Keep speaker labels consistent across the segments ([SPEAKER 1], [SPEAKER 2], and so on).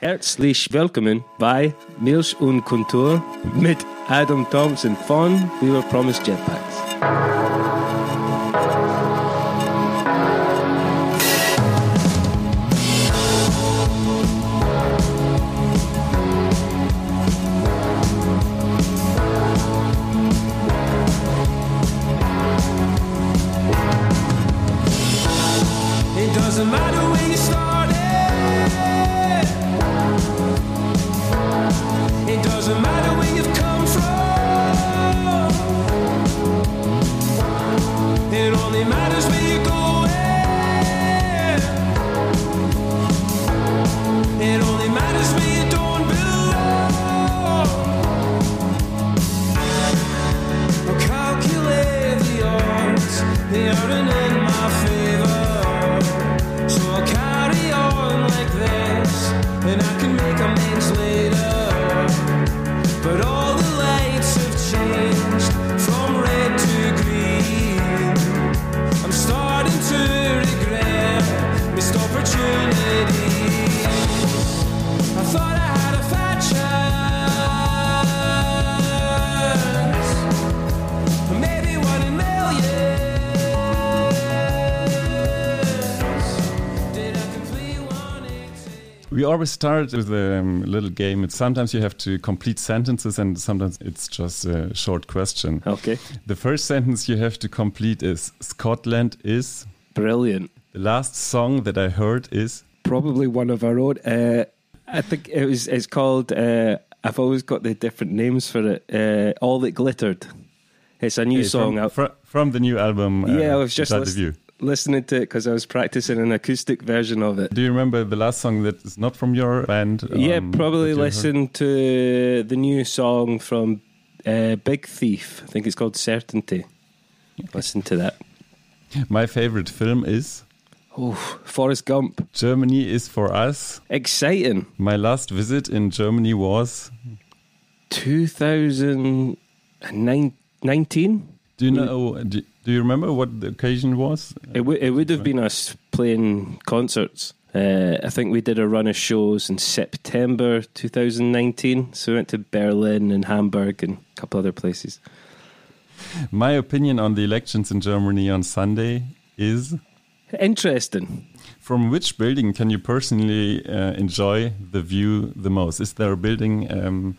[SPEAKER 1] Herzlich willkommen bei Milch und Kontur mit Adam Thompson von We Were Promised Jetpacks.
[SPEAKER 2] Always start with a um, little game. It's sometimes you have to complete sentences, and sometimes it's just a short question.
[SPEAKER 1] Okay,
[SPEAKER 2] The first sentence you have to complete is Scotland is.
[SPEAKER 1] brilliant.
[SPEAKER 2] The last song that I heard is.
[SPEAKER 1] Probably one of our own. Uh, I think it was. It's called. Uh, I've always got the different names for it. Uh, All that glittered. It's a new
[SPEAKER 2] Okay,
[SPEAKER 1] song.
[SPEAKER 2] from, fr- from the new album. uh,
[SPEAKER 1] yeah, I was just
[SPEAKER 2] Inside
[SPEAKER 1] lis-
[SPEAKER 2] You.
[SPEAKER 1] Listening to it because I was practicing an acoustic version of it.
[SPEAKER 2] Do you remember the last song that is not from your band?
[SPEAKER 1] yeah,
[SPEAKER 2] um,
[SPEAKER 1] probably
[SPEAKER 2] that heard?
[SPEAKER 1] listen to the new song from uh, Big Thief. I think it's called Certainty. Listen to that.
[SPEAKER 2] My favorite film is
[SPEAKER 1] Oh, Forrest Gump.
[SPEAKER 2] Germany is for Us.
[SPEAKER 1] Exciting.
[SPEAKER 2] My last visit in Germany was.
[SPEAKER 1] 2019?
[SPEAKER 2] Do you know? Do, do you remember what the occasion was?
[SPEAKER 1] It, w- it would have been us playing concerts. Uh, I think we did a run of shows in September 2019. So we went to Berlin and Hamburg and a couple other places.
[SPEAKER 2] My opinion on the elections in Germany on Sunday is
[SPEAKER 1] Interesting.
[SPEAKER 2] from which building can you personally uh, enjoy the view the most? Is there a building um,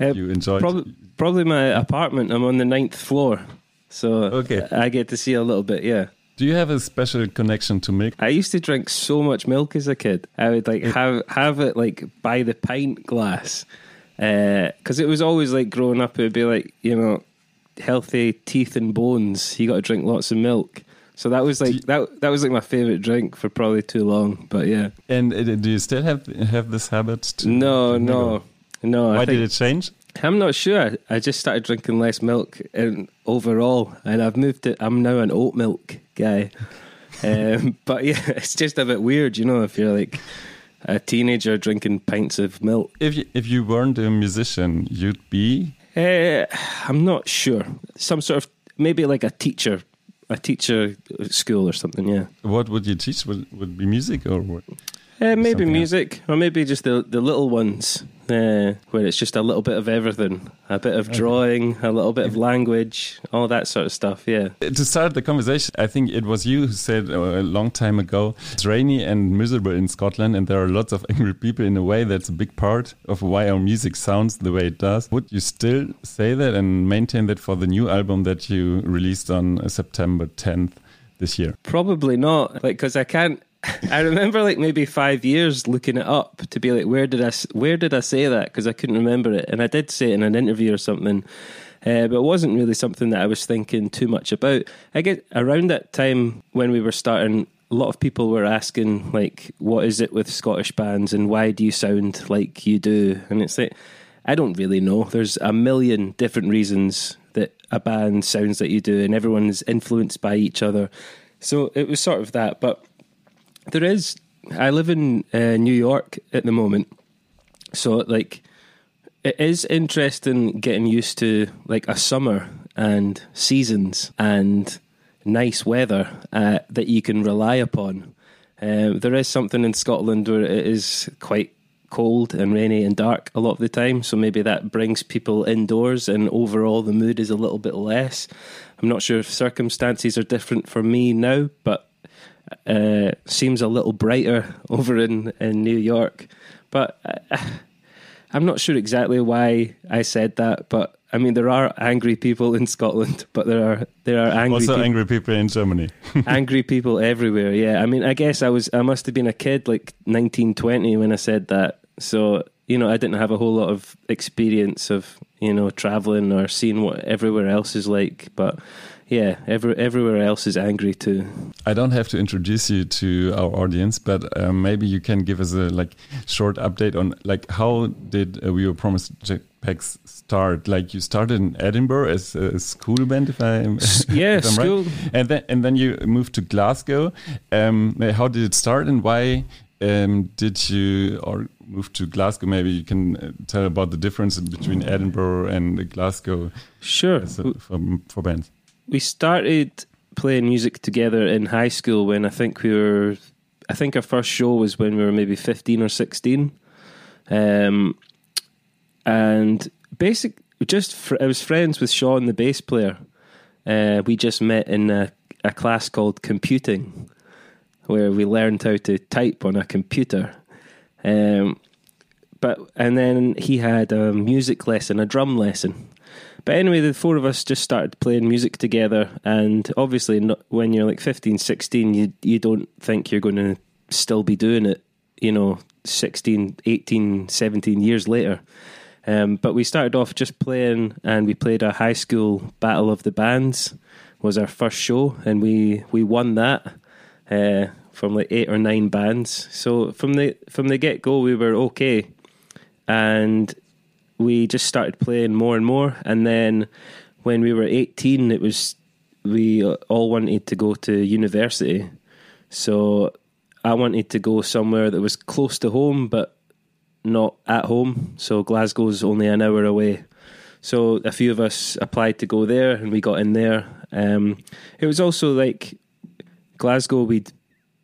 [SPEAKER 1] Uh,
[SPEAKER 2] you enjoy?
[SPEAKER 1] Prob- probably my apartment. I'm on the ninth floor. So
[SPEAKER 2] Okay.
[SPEAKER 1] I get to see a little bit, yeah.
[SPEAKER 2] Do you have a special connection to milk?
[SPEAKER 1] I used to drink so much milk as a kid. I would like have have it like by the pint glass, because it was always like growing up. It would be like you know, healthy teeth and bones. You got to drink lots of milk. So that was like that. That was like my favorite drink for probably too long. But yeah,
[SPEAKER 2] And uh, do you still have have this habit? To,
[SPEAKER 1] no,
[SPEAKER 2] to
[SPEAKER 1] no, no.
[SPEAKER 2] Why
[SPEAKER 1] I
[SPEAKER 2] did it change?
[SPEAKER 1] I'm not sure. I just started drinking less milk and overall, and I've moved to. I'm now an oat milk guy. um, but yeah, it's just a bit weird, you know, if you're like a teenager drinking pints of milk.
[SPEAKER 2] If you, if you weren't a musician, you'd be
[SPEAKER 1] Uh, I'm not sure. Some sort of maybe like a teacher, a teacher school or something. Yeah,
[SPEAKER 2] what would you teach? Would would be music or what?
[SPEAKER 1] Uh, maybe
[SPEAKER 2] Something else.
[SPEAKER 1] music or maybe just the the little ones. Uh, where it's just a little bit of everything, a bit of drawing, a little bit of language, all that sort of stuff. Yeah.
[SPEAKER 2] To start the conversation, I think it was you who said uh, a long time ago it's rainy and miserable in Scotland, and there are lots of angry people. In a way, that's a big part of why our music sounds the way it does. Would you still say that and maintain that for the new album that you released on uh, September 10th this year?
[SPEAKER 1] Probably not. Like, because I can't. I remember like maybe five years looking it up to be like, where did I where did I say that? Because I couldn't remember it, and I did say it in an interview or something, uh, but it wasn't really something that I was thinking too much about. I get around that time when we were starting. A lot of people were asking, like, what is it with Scottish bands and why do you sound like you do? And it's like, I don't really know. There's a million different reasons that a band sounds like you do, and everyone's influenced by each other. So it was sort of that. But there is, I live in uh, New York at the moment. So, like, it is interesting getting used to like a summer and seasons and nice weather uh, that you can rely upon. Um, there is something in Scotland where it is quite cold and rainy and dark a lot of the time. So maybe that brings people indoors, and overall the mood is a little bit less. I'm not sure if circumstances are different for me now, but uh, seems a little brighter over in, in New York. But uh, I'm not sure exactly why I said that, but I mean there are angry people in Scotland, but there are there are angry
[SPEAKER 2] also
[SPEAKER 1] peop-
[SPEAKER 2] angry people in Germany.
[SPEAKER 1] angry people everywhere. Yeah, I mean I guess I was I must have been a kid like 1920 when I said that. So you know I didn't have a whole lot of experience of you know traveling or seeing what everywhere else is like, but yeah, every, everywhere else is angry too.
[SPEAKER 2] I don't have to introduce you to our audience, but um, maybe you can give us a like short update on like how did uh, We Were Promised Jetpacks start? Like you started in Edinburgh as a school band, if I
[SPEAKER 1] Yeah,
[SPEAKER 2] if I'm
[SPEAKER 1] school.
[SPEAKER 2] right, and then and then you moved to Glasgow. Um, how did it start, and why um, did you or move to Glasgow? Maybe you can uh, tell about the difference between Edinburgh and Glasgow
[SPEAKER 1] Sure.
[SPEAKER 2] a, for, for bands.
[SPEAKER 1] We started playing music together in high school when I think we were. I think our first show was when we were maybe fifteen or sixteen, um, and basic just fr- I was friends with Sean, the bass player. Uh, we just met in a, a class called computing, where we learned how to type on a computer. Um, but and then he had a music lesson, a drum lesson. But anyway, the four of us just started playing music together, and obviously, not, when you're like 15, 16, you you don't think you're going to still be doing it, you know, 16, 18, 17 years later. Um, but we started off just playing, and we played a high school battle of the bands. Was our first show, and we we won that uh, from like eight or nine bands. So from the from the get go, we were okay, and we just started playing more and more. And then when we were 18, it was we all wanted to go to university. So I wanted to go somewhere that was close to home, but not at home. So Glasgow's only an hour away. So a few of us applied to go there, and we got in there. Um, it was also like Glasgow. We'd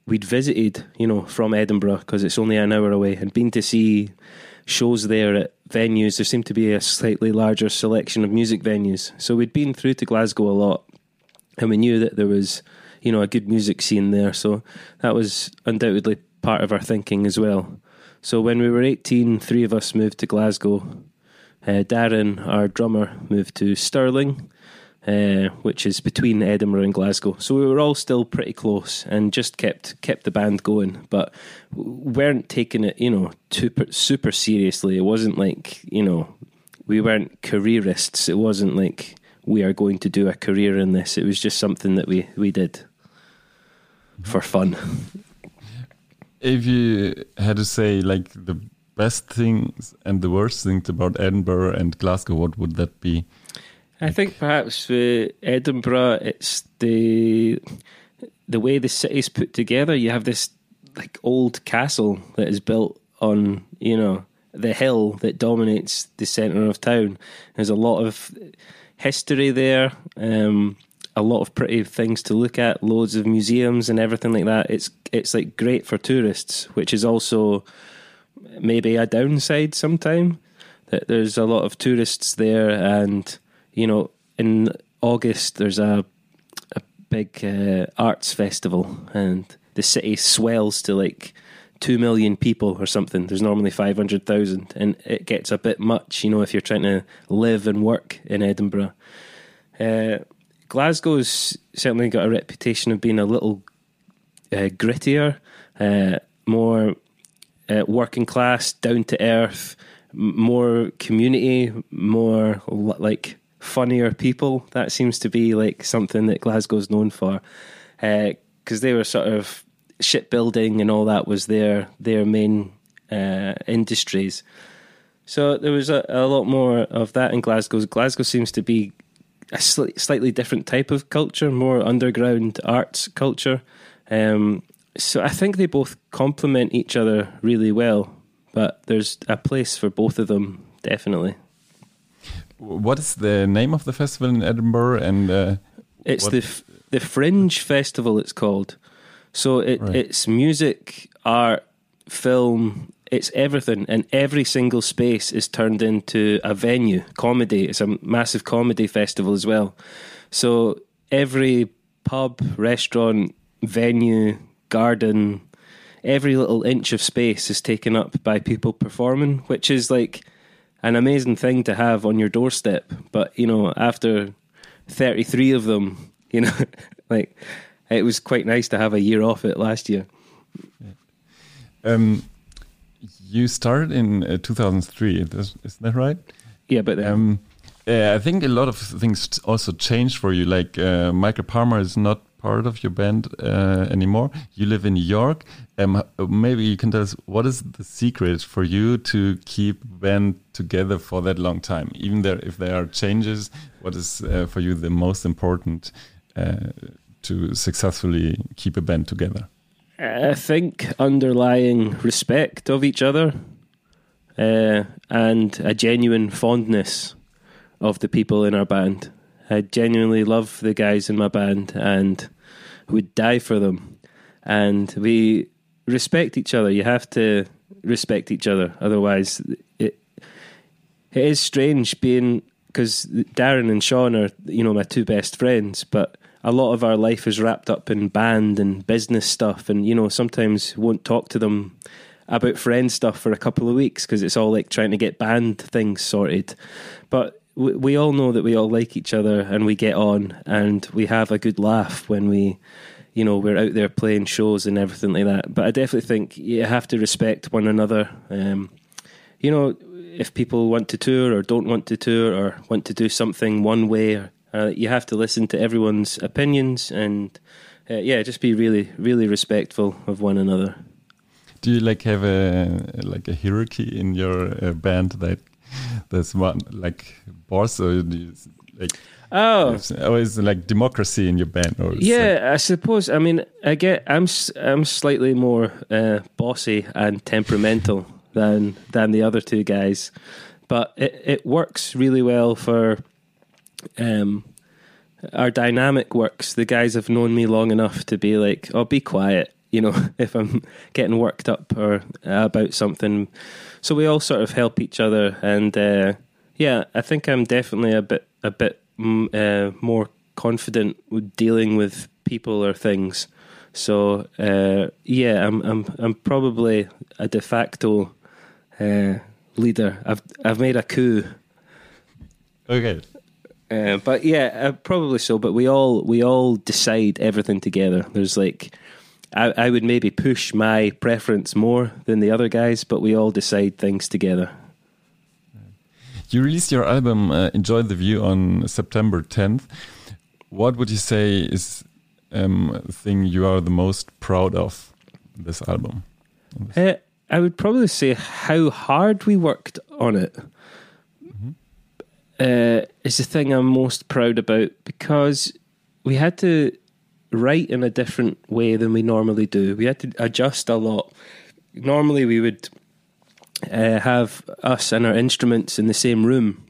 [SPEAKER 1] we'd visited, you know, from Edinburgh because it's only an hour away, and been to see shows there at venues. There seemed to be a slightly larger selection of music venues. So we'd been through to Glasgow a lot, and we knew that there was, you know, a good music scene there. So that was undoubtedly part of our thinking as well. So when we were 18, three of us moved to Glasgow. Uh, Darren, our drummer, moved to Stirling, uh, which is between Edinburgh and Glasgow. So we were all still pretty close and just kept kept the band going, but weren't taking it, you know, super super seriously. It wasn't like you know, we weren't careerists. It wasn't like we are going to do a career in this. It was just something that we we did for fun.
[SPEAKER 2] If you had to say like the best things and the worst things about Edinburgh and Glasgow, what would that be?
[SPEAKER 1] I think perhaps for Edinburgh, it's the the way the city's put together. You have this like old castle that is built on you know the hill that dominates the centre of town. There's a lot of history there. Um, a lot of pretty things to look at, loads of museums and everything like that. It's it's like great for tourists, which is also maybe a downside sometime. That there's a lot of tourists there, and you know, in August there's a a big uh, arts festival, and the city swells to like two million people or something. There's normally five hundred thousand, and it gets a bit much, you know, if you're trying to live and work in Edinburgh. Uh, Glasgow's certainly got a reputation of being a little uh, grittier, uh, more uh, working class, down to earth, m- more community, more like funnier people. That seems to be like something that Glasgow's known for, because they were sort of shipbuilding and all that was their their main uh, industries. So there was a, a lot more of that in Glasgow. Glasgow seems to be a sli- slightly different type of culture, more underground arts culture. Um, so I think they both complement each other really well, but there's a place for both of them, definitely.
[SPEAKER 2] What is the name of the festival in Edinburgh? And uh,
[SPEAKER 1] It's the f- the Fringe Festival. It's called. So it,
[SPEAKER 2] Right.
[SPEAKER 1] it's music, art, film, it's everything, and every single space is turned into a venue. Comedy. It's a massive comedy festival as well. So every pub, restaurant, venue, garden, every little inch of space is taken up by people performing, which is like an amazing thing to have on your doorstep. But you know, after thirty three of them, you know, like it was quite nice to have a year off it last year.
[SPEAKER 2] Um, you started in uh, 2003, is, is that right?
[SPEAKER 1] Yeah, but then,
[SPEAKER 2] Um, yeah, I think a lot of things also changed for you. Like uh, Michael Palmer is not part of your band uh, anymore. You live in New York. Um, maybe you can tell us what is the secret for you to keep band together for that long time, even there if there are changes. What is uh, for you the most important uh, to successfully keep a band together?
[SPEAKER 1] I think underlying respect of each other uh, and a genuine fondness of the people in our band. I genuinely love the guys in my band and would die for them. And we respect each other. You have to respect each other, otherwise, it it is strange being because Darren and Sean are you know my two best friends, but a lot of our life is wrapped up in band and business stuff, and you know sometimes won't talk to them about friend stuff for a couple of weeks because it's all like trying to get band things sorted. But we, we all know that we all like each other and we get on and we have a good laugh when we, you know, we're out there playing shows and everything like that. But I definitely think you have to respect one another. Um, you know, if people want to tour or don't want to tour or want to do something one way, uh, you have to listen to everyone's opinions and uh, yeah, just be really, really respectful of one another.
[SPEAKER 2] Do you like have a like a hierarchy in your uh, band that there's one like boss or like
[SPEAKER 1] Oh,
[SPEAKER 2] always like democracy in your band, or
[SPEAKER 1] Yeah, I suppose. I mean, I get. I'm. I'm slightly more uh, bossy and temperamental than than the other two guys, but it it works really well for. Um, our dynamic works. The guys have known me long enough to be like, "Oh, be quiet," you know, if I'm getting worked up or uh, about something. So we all sort of help each other, and uh, yeah, I think I'm definitely a bit a bit mm, uh, more confident with dealing with people or things. So uh, yeah, I'm I'm I'm probably a de facto uh, leader. I've I've made a coup.
[SPEAKER 2] okay.
[SPEAKER 1] Uh, but yeah, uh, probably so. But we all we all decide everything together. There's like, I, I would maybe push my preference more than the other guys, but we all decide things together.
[SPEAKER 2] You released your album uh, "Enjoy the View" on September 10th. What would you say is um, the thing you are the most proud of this album?
[SPEAKER 1] Uh, I would probably say how hard we worked on it uh, is the thing I'm most proud about because we had to write in a different way than we normally do. We had to adjust a lot. Normally, we would uh, have us and our instruments in the same room,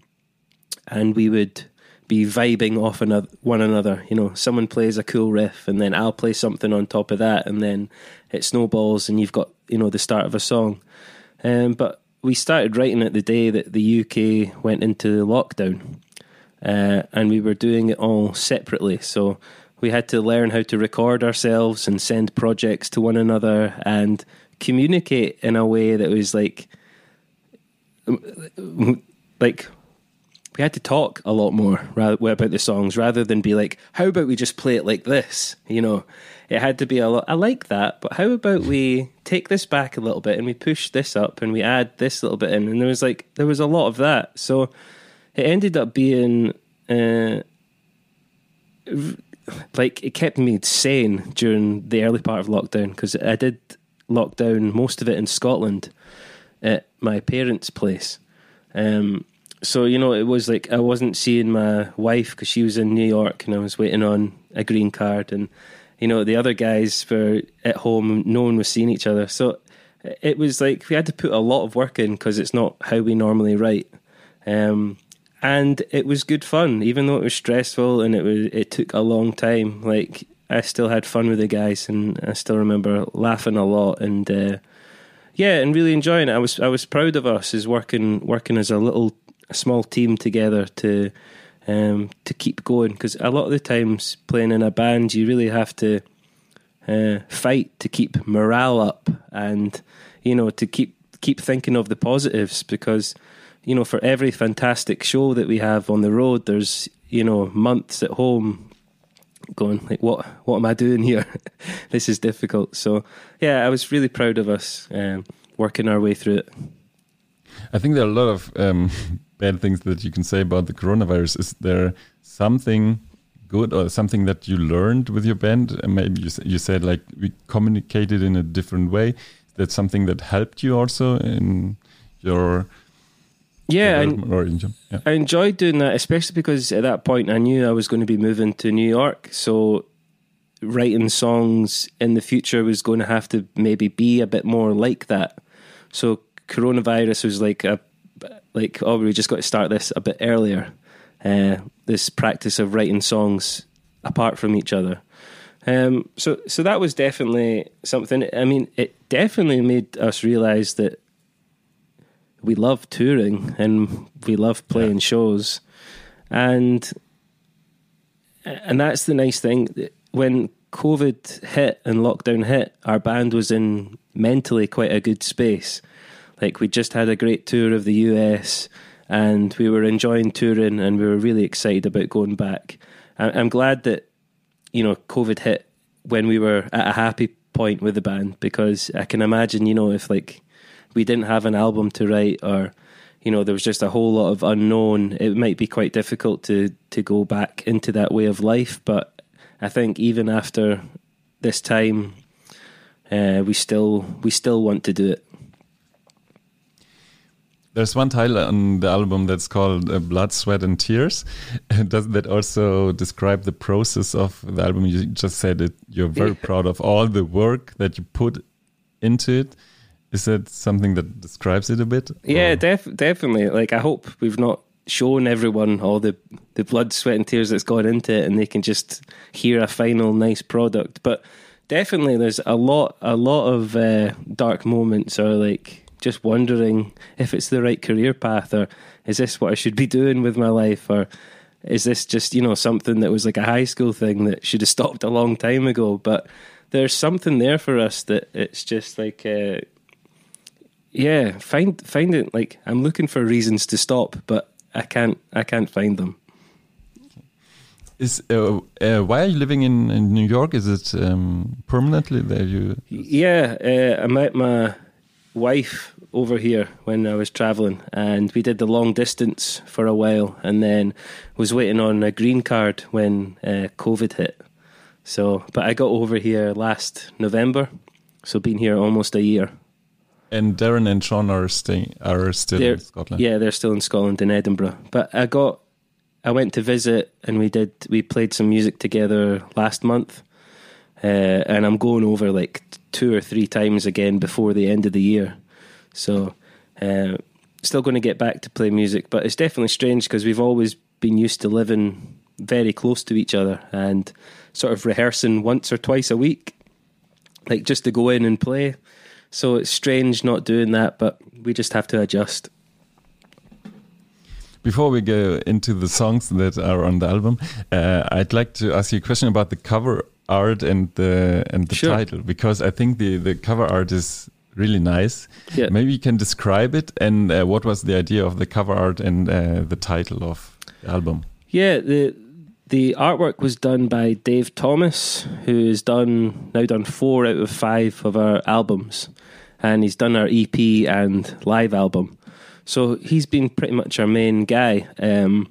[SPEAKER 1] and we would be vibing off ano- one another. You know, someone plays a cool riff, and then I'll play something on top of that, and then it snowballs, and you've got you know the start of a song. Um, but we started writing it the day that the UK went into lockdown, uh, and we were doing it all separately. So we had to learn how to record ourselves and send projects to one another and communicate in a way that was like, like we had to talk a lot more about the songs rather than be like, how about we just play it like this? You know, it had to be a lot. I like that, but how about we take this back a little bit and we push this up and we add this little bit in? And there was like, there was a lot of that. So it ended up being, uh, like, it kept me sane during the early part of lockdown because I did lockdown most of it in Scotland at my parents' place. Um, so you know, it was like I wasn't seeing my wife because she was in New York, and I was waiting on a green card, and you know, the other guys were at home. No one was seeing each other, so it was like we had to put a lot of work in because it's not how we normally write. Um, and it was good fun, even though it was stressful and it was it took a long time. Like I still had fun with the guys, and I still remember laughing a lot and. Uh, yeah, and really enjoying it. I was I was proud of us as working working as a little a small team together to um, to keep going because a lot of the times playing in a band you really have to uh, fight to keep morale up and you know to keep keep thinking of the positives because you know for every fantastic show that we have on the road there's you know months at home going like what what am I doing here this is difficult so yeah I was really proud of us um, working our way through it
[SPEAKER 2] I think there are a lot of um, bad things that you can say about the coronavirus. Is there something good or something that you learned with your band? And maybe you, you said like we communicated in a different way. That's something that helped you also in your
[SPEAKER 1] yeah
[SPEAKER 2] yeah.
[SPEAKER 1] I enjoyed doing that, especially because at that point I knew I was going to be moving to New York. So writing songs in the future was going to have to maybe be a bit more like that. So coronavirus was like a like oh we just got to start this a bit earlier. Uh, this practice of writing songs apart from each other. Um, so so that was definitely something. I mean, it definitely made us realize that we love touring and we love playing shows. And and that's the nice thing. When covid hit and lockdown hit our band was in mentally quite a good space. Like we just had a great tour of the US and we were enjoying touring and we were really excited about going back. I'm glad that you know covid hit when we were at a happy point with the band because i can imagine you know if like we didn't have an album to write or you know there was just a whole lot of unknown it might be quite difficult to to go back into that way of life but i think even after this time uh, we still we still want to do it
[SPEAKER 2] There's one title on the album that's called uh, Blood, Sweat, and Tears. Does that also describe the process of the album? You just said that you're very proud of all the work that you put into it. Is that something that describes it a bit?
[SPEAKER 1] Yeah,
[SPEAKER 2] Or-
[SPEAKER 1] def- definitely. Like, I hope we've not shown everyone all the, the blood, sweat, and tears that's gone into it, and they can just hear a final nice product. But definitely, there's a lot, a lot of uh, dark moments, or like just wondering if it's the right career path, or is this what I should be doing with my life, or is this just you know something that was like a high school thing that should have stopped a long time ago? But there's something there for us that it's just like. Uh, yeah, find find it like I'm looking for reasons to stop, but I can't I can't find them.
[SPEAKER 2] Is uh, uh, why are you living in, in New York? Is it um, permanently there? You
[SPEAKER 1] Yeah, uh, I met my wife over here when I was traveling, and we did the long distance for a while, and then was waiting on a green card when uh, COVID hit. So, but I got over here last November, so been here almost a year.
[SPEAKER 2] And Darren and Sean are staying are still
[SPEAKER 1] They're-
[SPEAKER 2] in Scotland.
[SPEAKER 1] Yeah, they're still in Scotland in Edinburgh. But I got I went to visit and we did we played some music together last month. Uh, and I'm going over like two or three times again before the end of the year. So uh, still going to get back to play music, but it's definitely strange because we've always been used to living very close to each other and sort of rehearsing once or twice a week, like just to go in and play. So it's strange not doing that, but we just have to adjust.
[SPEAKER 2] Before we go into the songs that are on the album, uh, I'd like to ask you a question about the cover art and the and the
[SPEAKER 1] Sure.
[SPEAKER 2] title because I think the the cover art is really nice.
[SPEAKER 1] Yeah.
[SPEAKER 2] Maybe you can describe it and uh, what was the idea of the cover art and uh, the title of the album.
[SPEAKER 1] Yeah, the the artwork was done by Dave Thomas, who has done now done four out of five of our albums, and he's done our EP and live album. So he's been pretty much our main guy, um,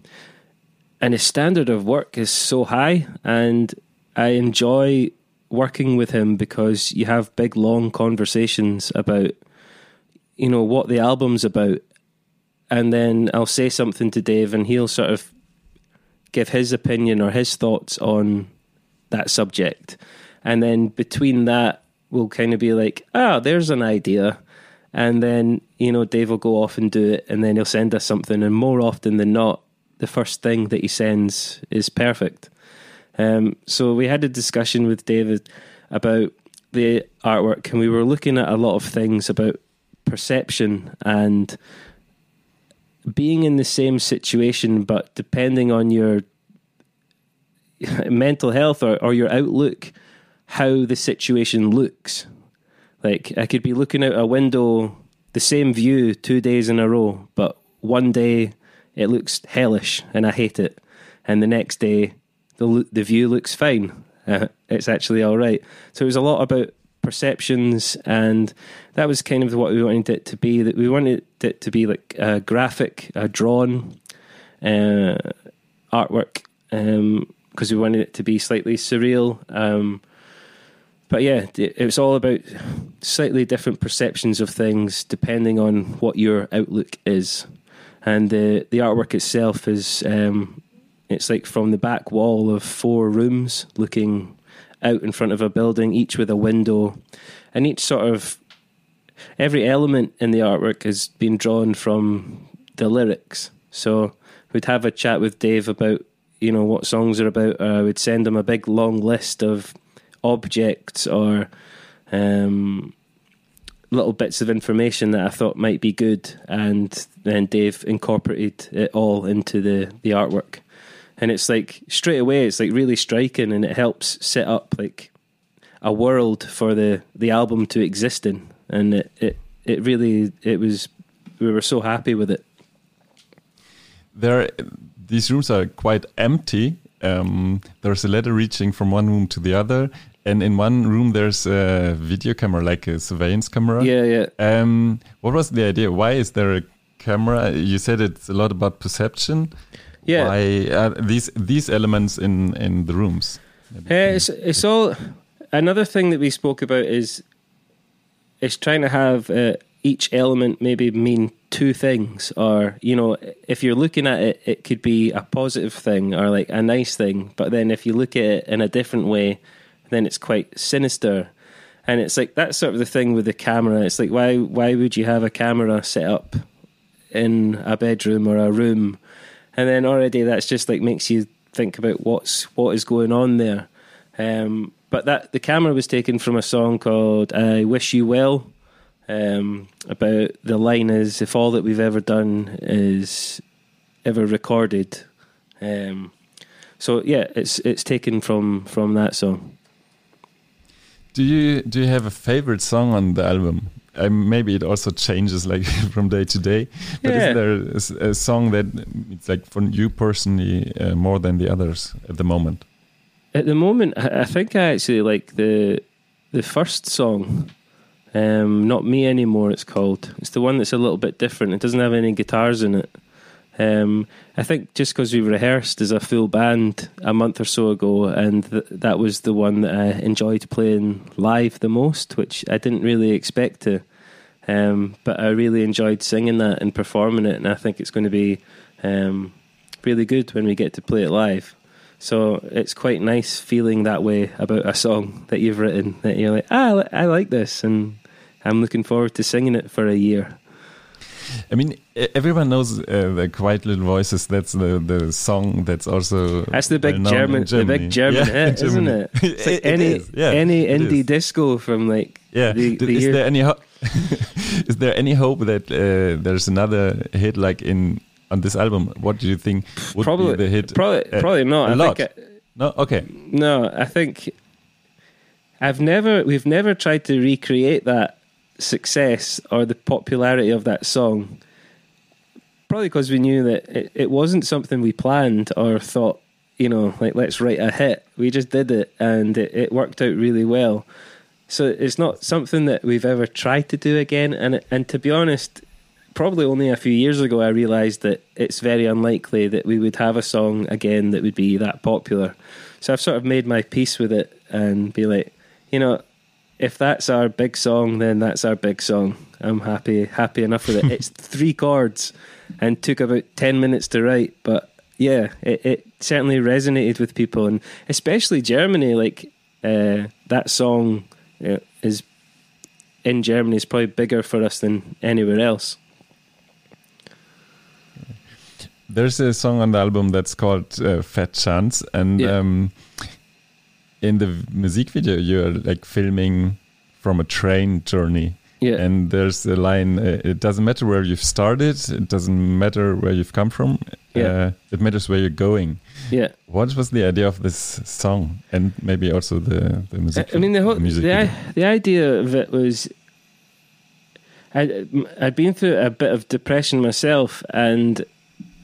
[SPEAKER 1] and his standard of work is so high, and I enjoy working with him because you have big long conversations about you know what the album's about and then I'll say something to Dave and he'll sort of give his opinion or his thoughts on that subject. And then between that, we'll kind of be like, ah, there's an idea. And then, you know, Dave will go off and do it. And then he'll send us something. And more often than not, the first thing that he sends is perfect. Um, so we had a discussion with David about the artwork, and we were looking at a lot of things about perception and being in the same situation, but depending on your mental health or, or your outlook, how the situation looks. Like I could be looking out a window, the same view two days in a row, but one day it looks hellish and I hate it, and the next day the the view looks fine. Uh, it's actually all right. So it was a lot about perceptions, and that was kind of what we wanted it to be. That we wanted it to be like a graphic, a drawn uh, artwork, because we wanted it to be slightly surreal. Um, but yeah, it was all about slightly different perceptions of things depending on what your outlook is. And the the artwork itself is um, it's like from the back wall of four rooms looking out in front of a building, each with a window, and each sort of every element in the artwork has been drawn from the lyrics. So we'd have a chat with Dave about you know what songs are about. Or I would send him a big long list of objects or um, little bits of information that I thought might be good, and then Dave incorporated it all into the the artwork. And it's like straight away, it's like really striking, and it helps set up like a world for the the album to exist in. And it it, it really it was we were so happy with it.
[SPEAKER 2] There, these rooms are quite empty. Um, there's a ladder reaching from one room to the other, and in one room there's a video camera, like a surveillance camera.
[SPEAKER 1] Yeah, yeah.
[SPEAKER 2] Um, what was the idea? Why is there a camera? You said it's a lot about perception.
[SPEAKER 1] Yeah.
[SPEAKER 2] Why are these these elements in in the rooms?
[SPEAKER 1] Uh, it's it's all another thing that we spoke about is is trying to have uh, each element maybe mean two things, or you know, if you're looking at it, it could be a positive thing or like a nice thing, but then if you look at it in a different way, then it's quite sinister. And it's like that's sort of the thing with the camera. It's like why why would you have a camera set up in a bedroom or a room, and then already that's just like makes you think about what's what is going on there. Um, but that the camera was taken from a song called "I Wish You Well." Um, about the line is, "If all that we've ever done is ever recorded." Um, so yeah, it's it's taken from from that song.
[SPEAKER 2] Do you do you have a favorite song on the album? Uh, maybe it also changes like from day to day. But
[SPEAKER 1] Yeah.
[SPEAKER 2] is there a song that it's like for you personally uh, more than the others at the moment?
[SPEAKER 1] At the moment, I I think I actually like the the first song. Um, not me anymore. It's called. It's the one that's a little bit different. It doesn't have any guitars in it. Um, I think just because we rehearsed as a full band a month or so ago, and th- that was the one that I enjoyed playing live the most, which I didn't really expect to. Um, but I really enjoyed singing that and performing it, and I think it's going to be um, really good when we get to play it live. So it's quite nice feeling that way about a song that you've written that you're like, ah, I I like this, and I'm looking forward to singing it for a year.
[SPEAKER 2] I mean, everyone knows uh, the Quiet Little Voices. That's the the song that's also
[SPEAKER 1] That's the big German, the big German
[SPEAKER 2] Yeah,
[SPEAKER 1] hit, isn't it? It's like
[SPEAKER 2] It- it
[SPEAKER 1] any
[SPEAKER 2] is, yeah,
[SPEAKER 1] any
[SPEAKER 2] it
[SPEAKER 1] indie
[SPEAKER 2] is.
[SPEAKER 1] disco from like
[SPEAKER 2] Yeah.
[SPEAKER 1] the, the
[SPEAKER 2] is
[SPEAKER 1] year.
[SPEAKER 2] there any ho- is there any hope that uh, there's another hit like in on this album? What do you think would
[SPEAKER 1] probably
[SPEAKER 2] be the hit?
[SPEAKER 1] Probably,
[SPEAKER 2] Uh,
[SPEAKER 1] probably not.
[SPEAKER 2] a
[SPEAKER 1] I
[SPEAKER 2] lot.
[SPEAKER 1] think I,
[SPEAKER 2] no, okay.
[SPEAKER 1] No, I think I've never we've never tried to recreate that success or the popularity of that song. Probably because we knew that it, it wasn't something we planned or thought, you know, like let's write a hit. We just did it and it, it worked out really well. So it's not something that we've ever tried to do again. And and to be honest, probably only a few years ago I realised that it's very unlikely that we would have a song again that would be that popular. So I've sort of made my peace with it and be like, you know, if that's our big song, then that's our big song. I'm happy happy enough with it. it's three chords and took about ten minutes to write, but yeah, it, it certainly resonated with people and especially Germany. Like uh, that song uh, is in Germany is probably bigger for us than anywhere else.
[SPEAKER 2] There's a song on the album that's called uh, Fat Chance, and
[SPEAKER 1] Yeah.
[SPEAKER 2] um, in the music video, you're like filming from a train journey.
[SPEAKER 1] Yeah.
[SPEAKER 2] And there's a line: uh, "It doesn't matter where you've started. It doesn't matter where you've come from.
[SPEAKER 1] Yeah.
[SPEAKER 2] Uh, it matters where you're going."
[SPEAKER 1] yeah.
[SPEAKER 2] What was the idea of this song, and maybe also the the music?
[SPEAKER 1] I mean, the whole
[SPEAKER 2] music
[SPEAKER 1] the, i- the idea of it was, I I'd been through a bit of depression myself, and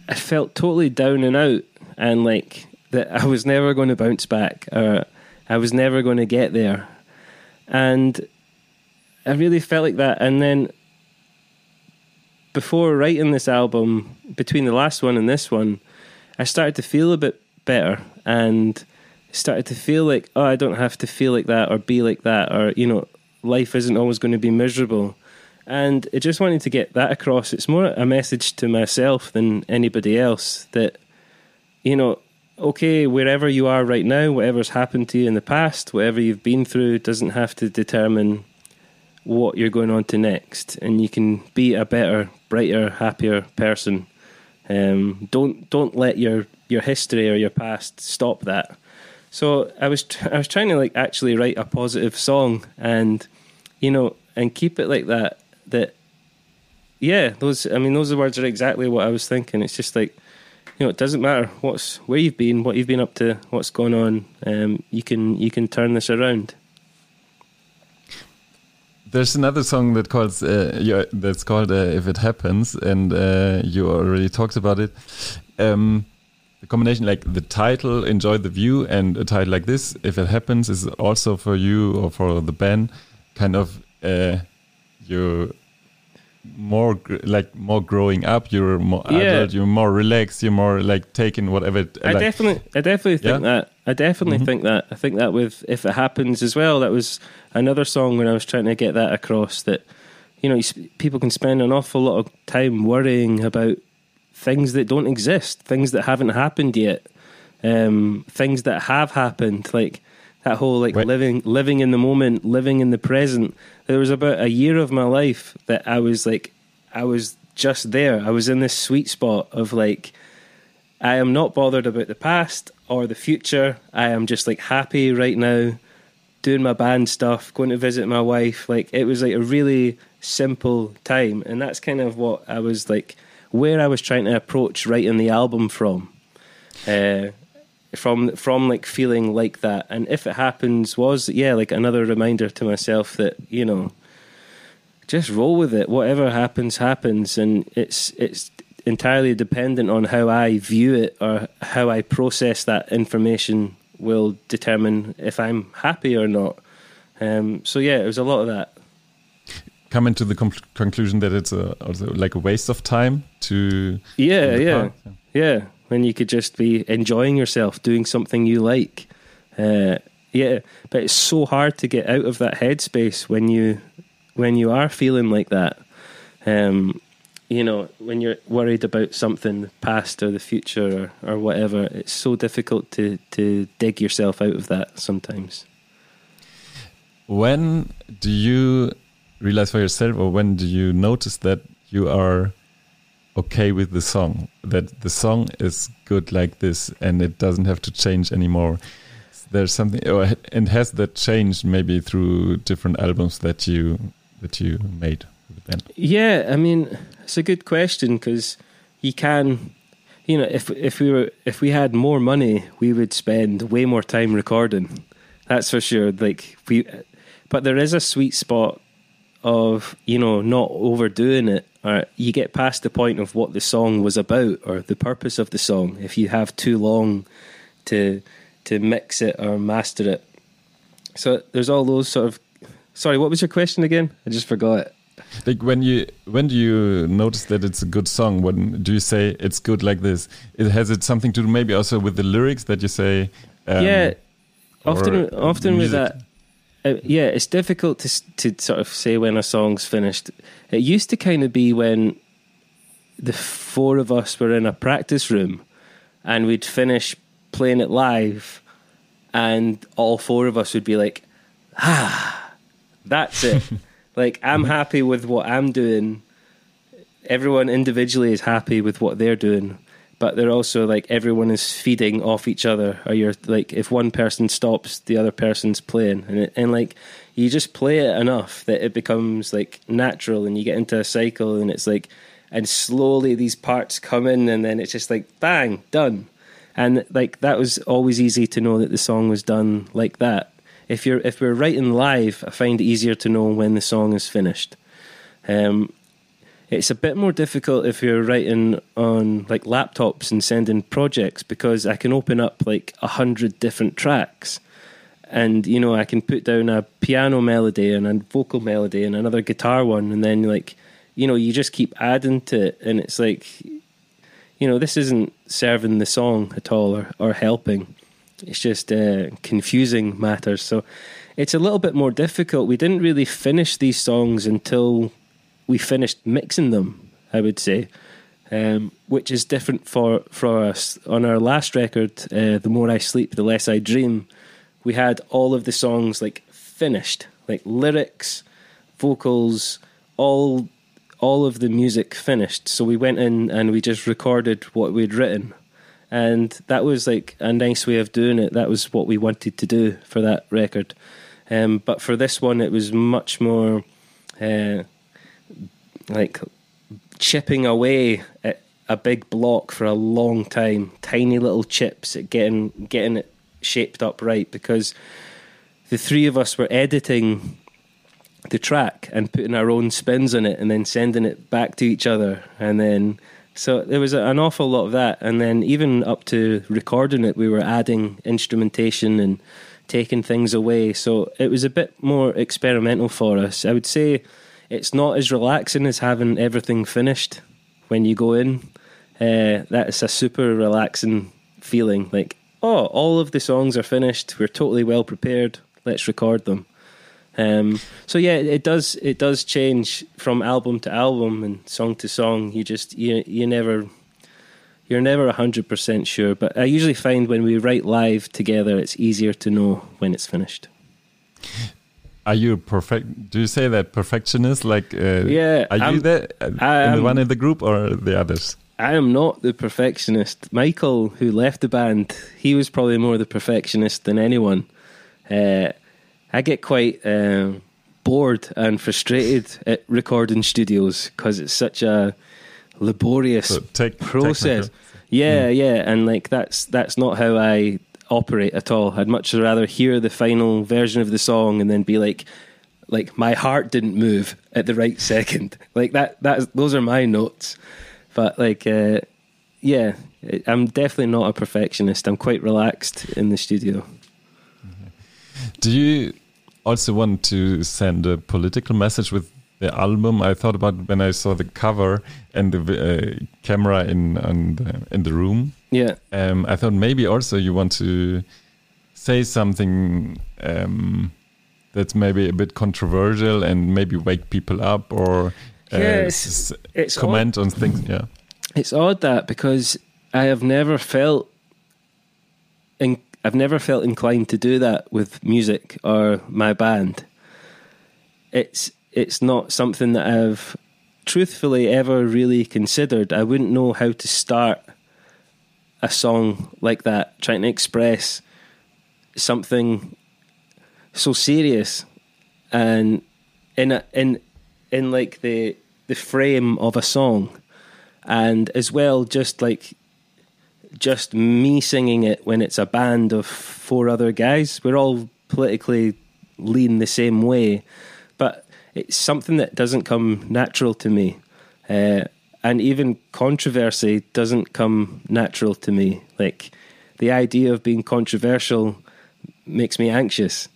[SPEAKER 1] I felt totally down and out, and like that I was never going to bounce back, or I was never going to get there, and I really felt like that, and then. Before writing this album, between the last one and this one, I started to feel a bit better and started to feel like, oh, I don't have to feel like that or be like that, or, you know, life isn't always going to be miserable. And I just wanted to get that across. It's more a message to myself than anybody else that, you know, okay, wherever you are right now, whatever's happened to you in the past, whatever you've been through, doesn't have to determine what you're going on to next. And you can be a better, brighter, happier person. Um, don't don't let your your history or your past stop that. So I was tr- I was trying to like actually write a positive song and you know and keep it like that. That yeah, those I mean those words are exactly what I was thinking. It's just like you know it doesn't matter what's where you've been, what you've been up to, what's going on. Um, you can you can turn this around.
[SPEAKER 2] There's another song that calls uh, that's called uh, "If It Happens," and uh, you already talked about it. Um, the combination, like the title "Enjoy the View" and a title like this, "If It Happens," is also for you or for the band, kind of uh, you're more like more growing up. You're more
[SPEAKER 1] Yeah.
[SPEAKER 2] adult. You're more relaxed. You're more like taking whatever. it-
[SPEAKER 1] I
[SPEAKER 2] like,
[SPEAKER 1] definitely, I definitely think
[SPEAKER 2] Yeah?
[SPEAKER 1] that. I definitely
[SPEAKER 2] Mhm.
[SPEAKER 1] think that. I think that with if it happens as well. That was another song when I was trying to get that across. That you know, you, sp- people can spend an awful lot of time worrying about things that don't exist, things that haven't happened yet, um, things that have happened, like that whole like
[SPEAKER 2] Wait.
[SPEAKER 1] living living in the moment, living in the present. There was about a year of my life that I was like, I was just there. I was in this sweet spot of like. I am not bothered about the past or the future. I am just like happy right now, doing my band stuff, going to visit my wife. Like it was like a really simple time, and that's kind of what I was like, where I was trying to approach writing the album from, uh, from from like feeling like that. And if it happens, was yeah, like another reminder to myself that you know, just roll with it. Whatever happens, happens, and it's it's entirely dependent on how I view it or how I process that information will determine if I'm happy or not. Um, so yeah, it was a lot of that.
[SPEAKER 2] come into the conc- conclusion that it's a, also like a waste of time to
[SPEAKER 1] Yeah,
[SPEAKER 2] the
[SPEAKER 1] yeah, yeah. When you could just be enjoying yourself, doing something you like. Uh, yeah, but it's so hard to get out of that headspace when you when you are feeling like that. Um, you know, when you're worried about something, past or the future or, or whatever, it's so difficult to to dig yourself out of that sometimes.
[SPEAKER 2] When do you realize for yourself, or when do you notice that you are okay with the song? That the song is good like this, and it doesn't have to change anymore. There's something, or, and has that changed maybe through different albums that you that you made with the band?
[SPEAKER 1] Yeah, I mean, it's a good question because you can, you know, if if we were if we had more money, we would spend way more time recording. That's for sure. Like we, but there is a sweet spot of you know not overdoing it, or you get past the point of what the song was about or the purpose of the song. If you have too long to to mix it or master it, so there's all those sort of. Sorry, what was your question again? I just forgot it.
[SPEAKER 2] Like when you when do you notice that it's a good song? When do you say it's good like this? It has it something to do maybe also with the lyrics that you say? Um,
[SPEAKER 1] yeah, often often with that uh, yeah it's difficult to to sort of say when a song's finished. It used to kind of be when the four of us were in a practice room and we'd finish playing it live and all four of us would be like ah that's it. Like i'm happy with what i'm doing. Everyone individually is happy with what they're doing but they're also like everyone is feeding off each other or you're like if one person stops the other person's playing and it, and like you just play it enough that it becomes like natural, and you get into a cycle, and it's like, and slowly these parts come in, and then it's just like bang, done. And like that was always easy to know that the song was done like that. If you're if we're writing live, I find it easier to know when the song is finished. Um, it's a bit more difficult if you're writing on like laptops and sending projects because I can open up like a hundred different tracks, and you know I can put down a piano melody and a vocal melody and another guitar one, and then like you know you just keep adding to it, and it's like you know this isn't serving the song at all or, or helping. It's just uh, confusing matters. So it's a little bit more difficult. We didn't really finish these songs until we finished mixing them, I would say, um, which is different for, for us. On our last record, uh, The More I Sleep, The Less I Dream, we had all of the songs like finished, like lyrics, vocals, all all of the music finished. So we went in and we just recorded what we'd written. And that was like a nice way of doing it. That was what we wanted to do for that record. Um, but for this one, it was much more uh, like chipping away at a big block for a long time, tiny little chips at getting getting it shaped up right. Because the three of us were editing the track and putting our own spins on it, and then sending it back to each other, and then. So there was an awful lot of that, and then even up to recording it, we were adding instrumentation and taking things away. So it was a bit more experimental for us. I would say it's not as relaxing as having everything finished when you go in. Uh, that's a super relaxing feeling. Like, oh, all of the songs are finished. We're totally well prepared. Let's record them. Um, so yeah, it does it does change from album to album and song to song. You just you you never you're never hundred percent sure. But I usually find when we write live together, it's easier to know when it's finished.
[SPEAKER 2] Are you perfect? Do you say that perfectionist? Like, uh,
[SPEAKER 1] Yeah,
[SPEAKER 2] Are you
[SPEAKER 1] I'm-
[SPEAKER 2] the, uh,
[SPEAKER 1] I
[SPEAKER 2] in the one in the group or the others?
[SPEAKER 1] I am not the perfectionist. Michael, who left the band, he was probably more the perfectionist than anyone. Uh, I get quite um, bored and frustrated at recording studios because it's such a laborious
[SPEAKER 2] So tech-
[SPEAKER 1] process.
[SPEAKER 2] technical.
[SPEAKER 1] Yeah, yeah, and like that's that's not how I operate at all. I'd much rather hear the final version of the song and then be like, like my heart didn't move at the right second. Like that. That those are my notes. But like, uh, yeah, I'm definitely not a perfectionist. I'm quite relaxed in the studio.
[SPEAKER 2] Do you also want to send a political message with the album? I thought about when I saw the cover and the uh, camera in the, in the room.
[SPEAKER 1] Yeah,
[SPEAKER 2] Um, I thought maybe also you want to say something um, that's maybe a bit controversial and maybe wake people up or uh,
[SPEAKER 1] it's-
[SPEAKER 2] comment on things. Yeah.
[SPEAKER 1] It's odd that because I have never felt in, I've never felt inclined to do that with music or my band. It's it's not something that I've truthfully ever really considered. I wouldn't know how to start a song like that, trying to express something so serious and in a, in in like the the frame of a song. And as well just like just me singing it when it's a band of four other guys. We're all politically lean the same way. But it's something that doesn't come natural to me. Uh, and even controversy doesn't come natural to me like the idea of being controversial makes me anxious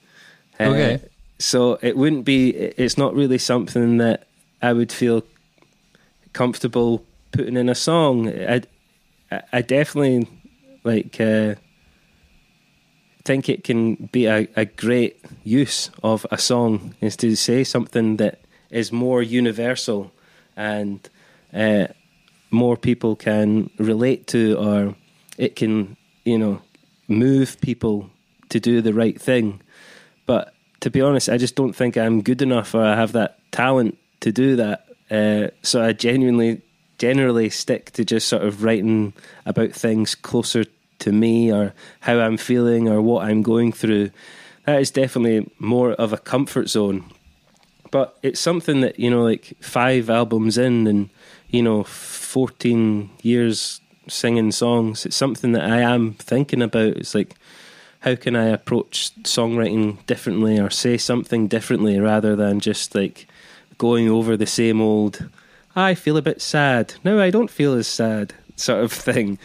[SPEAKER 1] Uh,
[SPEAKER 2] Okay.
[SPEAKER 1] so it wouldn't be it's not really something that i would feel comfortable putting in a song. I, I definitely like uh, think it can be a, a great use of a song is to say something that is more universal and uh, more people can relate to, or it can you know move people to do the right thing. But to be honest, I just don't think I'm good enough or I have that talent to do that. Uh, so I genuinely, generally stick to just sort of writing about things closer to me or how I'm feeling or what I'm going through. that is definitely more of a comfort zone. But it's something that you know, like five albums in, and you know, fourteen years singing songs. It's something that I am thinking about. It's like, how can I approach songwriting differently, or say something differently, rather than just like going over the same old. I feel a bit sad. No, I don't feel as sad, sort of thing.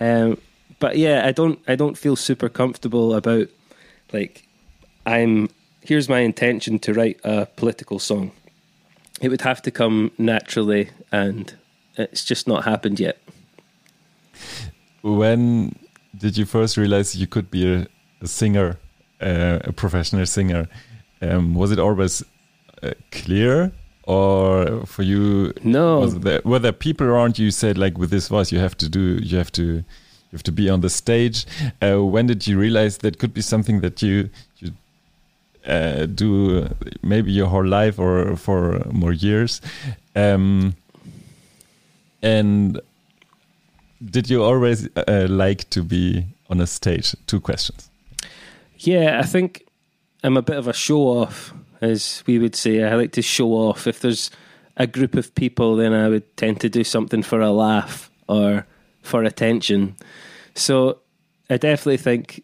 [SPEAKER 1] Um, but yeah, I don't. I don't feel super comfortable about like I'm. Here's my intention to write a political song. It would have to come naturally, and it's just not happened yet.
[SPEAKER 2] When did you first realize you could be a, a singer, uh, a professional singer? Um, was it always uh, clear, or for you?
[SPEAKER 1] No.
[SPEAKER 2] Was there, were there people around you said like with this voice you have to do, you have to, you have to be on the stage? Uh, when did you realize that could be something that you you uh, do maybe your whole life or for more years? Um, and did you always uh, like to be on a stage? Two questions.
[SPEAKER 1] Yeah, I think I'm a bit of a show off, as we would say. I like to show off. If there's a group of people, then I would tend to do something for a laugh or for attention. So I definitely think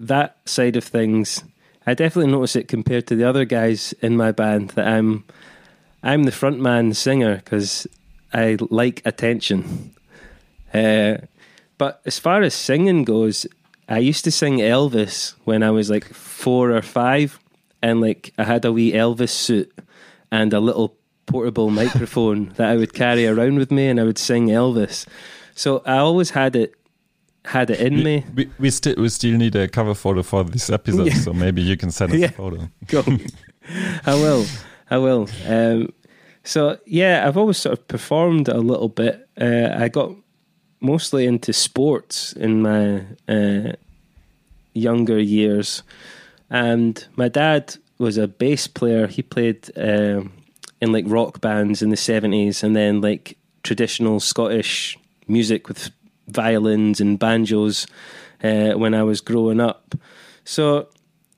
[SPEAKER 1] that side of things, I definitely notice it compared to the other guys in my band that I'm I'm the frontman singer because I like attention. Uh, but as far as singing goes, I used to sing Elvis when I was like four or five, and like I had a wee Elvis suit and a little portable microphone that I would carry around with me, and I would sing Elvis. So I always had it had it in
[SPEAKER 2] we,
[SPEAKER 1] me.
[SPEAKER 2] We, we still we still need a cover photo for this episode,
[SPEAKER 1] Yeah.
[SPEAKER 2] so maybe you can send us
[SPEAKER 1] Yeah.
[SPEAKER 2] a photo.
[SPEAKER 1] Go. I will. I will. Um, so yeah, I've always sort of performed a little bit. Uh, I got mostly into sports in my uh, younger years, and my dad was a bass player. He played um, in like rock bands in the seventies, and then like traditional Scottish music with violins and banjos uh, when I was growing up. So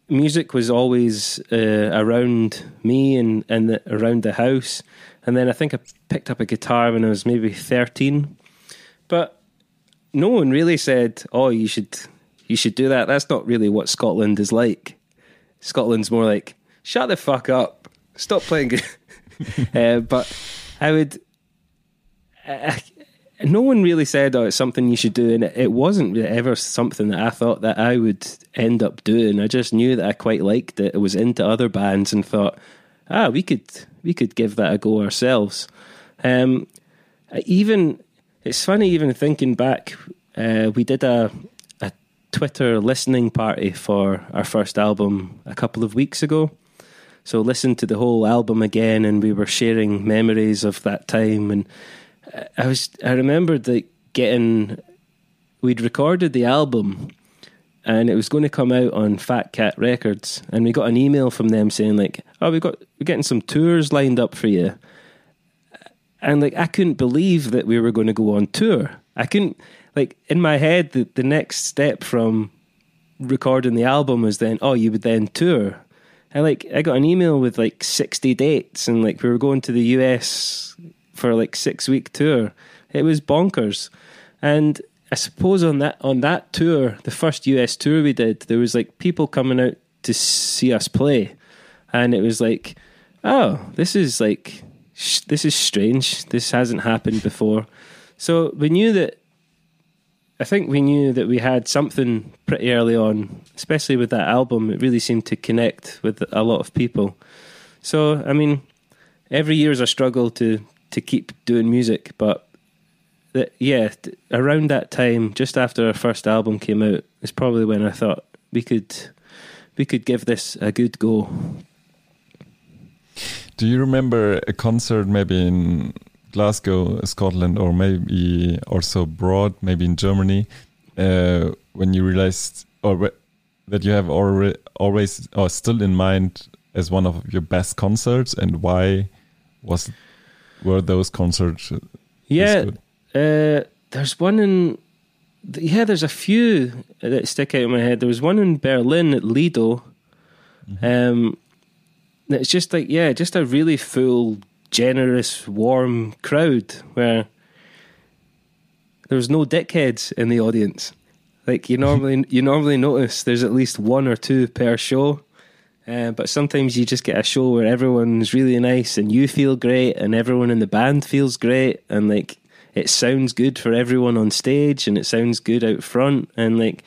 [SPEAKER 1] music was always uh, around me and and the, around the house. And then I think I picked up a guitar when I was maybe thirteen, but no one really said, "Oh, you should you should do that." That's not really what Scotland is like. Scotland's more like, "Shut the fuck up, stop playing." uh, but I would. I, no one really said, "Oh, it's something you should do," and it, it wasn't ever something that I thought that I would end up doing. I just knew that I quite liked it. I was into other bands and thought, "Ah, we could we could give that a go ourselves." Um, even it's funny, even thinking back, uh, we did a a Twitter listening party for our first album a couple of weeks ago. So listened to the whole album again, and we were sharing memories of that time. And I was I remembered that getting we'd recorded the album and it was going to come out on Fat Cat Records and we got an email from them saying like oh we got we're getting some tours lined up for you and like I couldn't believe that we were going to go on tour I couldn't like in my head the, the next step from recording the album was then oh you would then tour and like I got an email with like 60 dates and like we were going to the US for like six week tour. It was bonkers. And I suppose on that on that tour, the first US tour we did, there was like people coming out to see us play. And it was like, oh, this is like sh- this is strange. This hasn't happened before. So we knew that I think we knew that we had something pretty early on, especially with that album. It really seemed to connect with a lot of people. So, I mean, every year is a struggle to to keep doing music, but that yeah, t- around that time, just after our first album came out, is probably when I thought we could we could give this a good go.
[SPEAKER 2] Do you remember a concert maybe in Glasgow, Scotland, or maybe also abroad, maybe in Germany, uh, when you realized or that you have already always or still in mind as one of your best concerts, and why was were those concerts?
[SPEAKER 1] Yeah,
[SPEAKER 2] good?
[SPEAKER 1] Uh, there's one in yeah, there's a few that stick out in my head. There was one in Berlin at Lido, Um, it's just like yeah, just a really full, generous, warm crowd where there was no dickheads in the audience. Like you normally you normally notice there's at least one or two per show. Uh, but sometimes you just get a show where everyone's really nice and you feel great and everyone in the band feels great and like it sounds good for everyone on stage and it sounds good out front. And like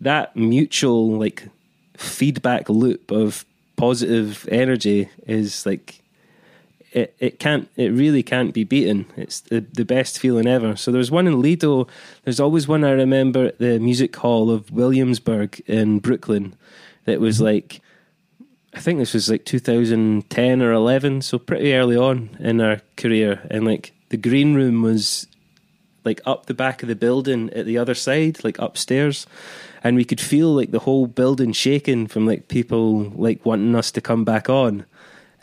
[SPEAKER 1] that mutual like feedback loop of positive energy is like it, it can't it really can't be beaten. It's the, the best feeling ever. So there's one in lido. There's always one i remember at the music hall of williamsburg in brooklyn that was like i think this was like 2010 or 11 so pretty early on in our career. And like the green room was like up the back of the building at the other side like upstairs. And we could feel like the whole building shaking from like people like wanting us to come back on.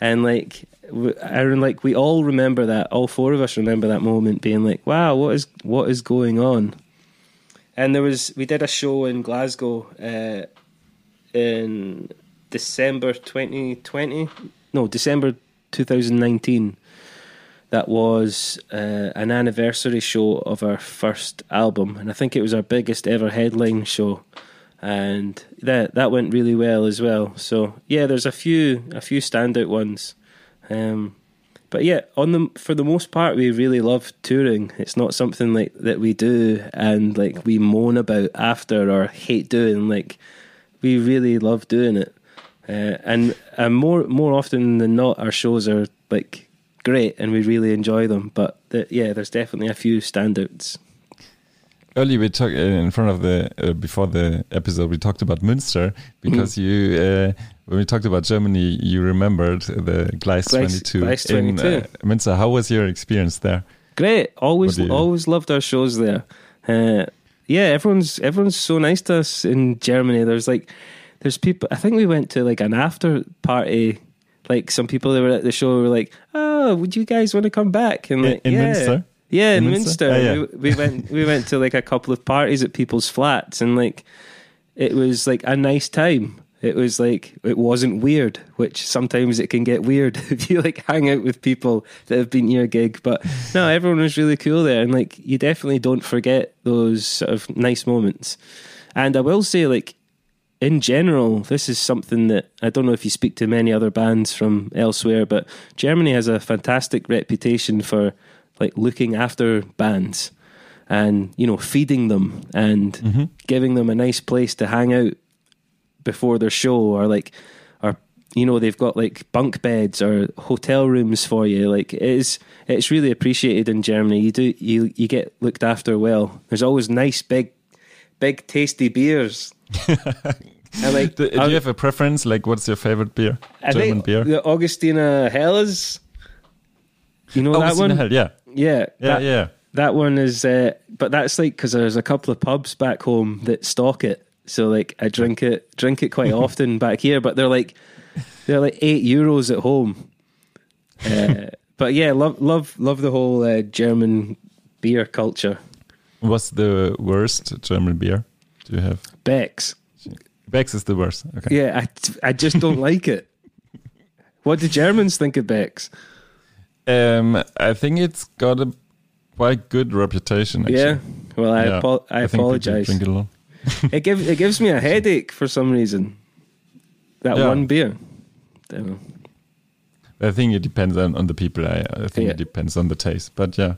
[SPEAKER 1] And like rem- like we all remember that all four of us remember that moment being like wow what is what is going on? And there was we did a show in Glasgow uh, in December 2020 no December 2019 that was uh, an anniversary show of our first album, and I think it was our biggest ever headline show, and that that went really well as well. So yeah, there's a few a few standout ones, um, but yeah, on the for the most part, we really love touring. It's not something like that we do and like we moan about after or hate doing. Like we really love doing it, uh, and and more more often than not, our shows are like great and we really enjoy them. But the, yeah, there's definitely a few standouts.
[SPEAKER 2] Earlier, we talked uh, in front of the uh, before the episode. We talked about Münster because you, uh, when we talked about Germany, you remembered the Gleis,
[SPEAKER 1] Gleis-
[SPEAKER 2] 22
[SPEAKER 1] Gleis
[SPEAKER 2] in
[SPEAKER 1] 22.
[SPEAKER 2] uh, Münster. How was your experience there?
[SPEAKER 1] Great, always
[SPEAKER 2] you-
[SPEAKER 1] always loved our shows there. Uh, yeah, everyone's everyone's so nice to us in Germany. There's like there's people. I think we went to like an after party. Like some people that were at the show were like, "Oh, would you guys want to come back?" And
[SPEAKER 2] In-
[SPEAKER 1] like,
[SPEAKER 2] in
[SPEAKER 1] yeah,
[SPEAKER 2] Münster?
[SPEAKER 1] yeah, in,
[SPEAKER 2] In
[SPEAKER 1] Münster.
[SPEAKER 2] Münster? Oh, yeah.
[SPEAKER 1] we, we went we went to like a couple of parties at people's flats, and like it was like a nice time. It was like it wasn't weird, which sometimes it can get weird if you like hang out with people that have been to your gig. But no, everyone was really cool there, and like you definitely don't forget those sort of nice moments. And I will say, like in general, this is something that I don't know if you speak to many other bands from elsewhere, but Germany has a fantastic reputation for like looking after bands and you know feeding them and mm-hmm. giving them a nice place to hang out before their show or like or you know they've got like bunk beds or hotel rooms for you. Like it is it's really appreciated in Germany. You do you you get looked after well. There's always nice big big tasty beers and like
[SPEAKER 2] Do, do you have a preference? Like, what's your favorite beer?
[SPEAKER 1] I
[SPEAKER 2] German beer?
[SPEAKER 1] the Augustiner Helles you know
[SPEAKER 2] oh,
[SPEAKER 1] that one
[SPEAKER 2] Hell, yeah,
[SPEAKER 1] yeah
[SPEAKER 2] yeah,
[SPEAKER 1] that,
[SPEAKER 2] yeah.
[SPEAKER 1] that one is, uh, but that's like because there's a couple of pubs back home that stock it. So like I drink it, drink it quite often back here. But they're like they're like eight euros at home. Uh, but yeah, love love love the whole uh, German beer culture.
[SPEAKER 2] What's the worst German beer? Do you have?
[SPEAKER 1] Beck's.
[SPEAKER 2] Beck's is the worst. Okay.
[SPEAKER 1] Yeah, I I just don't like it. What do Germans think of Beck's?
[SPEAKER 2] Um, I think it's got a quite good reputation. Actually.
[SPEAKER 1] Yeah. Well, I
[SPEAKER 2] Yeah.
[SPEAKER 1] apo- I,
[SPEAKER 2] people
[SPEAKER 1] apologize.
[SPEAKER 2] Drink it a lot.
[SPEAKER 1] it gives it gives me a headache for some reason. That
[SPEAKER 2] Yeah.
[SPEAKER 1] one beer. Don't.
[SPEAKER 2] I think it depends on, on the people. I, I think
[SPEAKER 1] Yeah.
[SPEAKER 2] it depends on the taste. But yeah,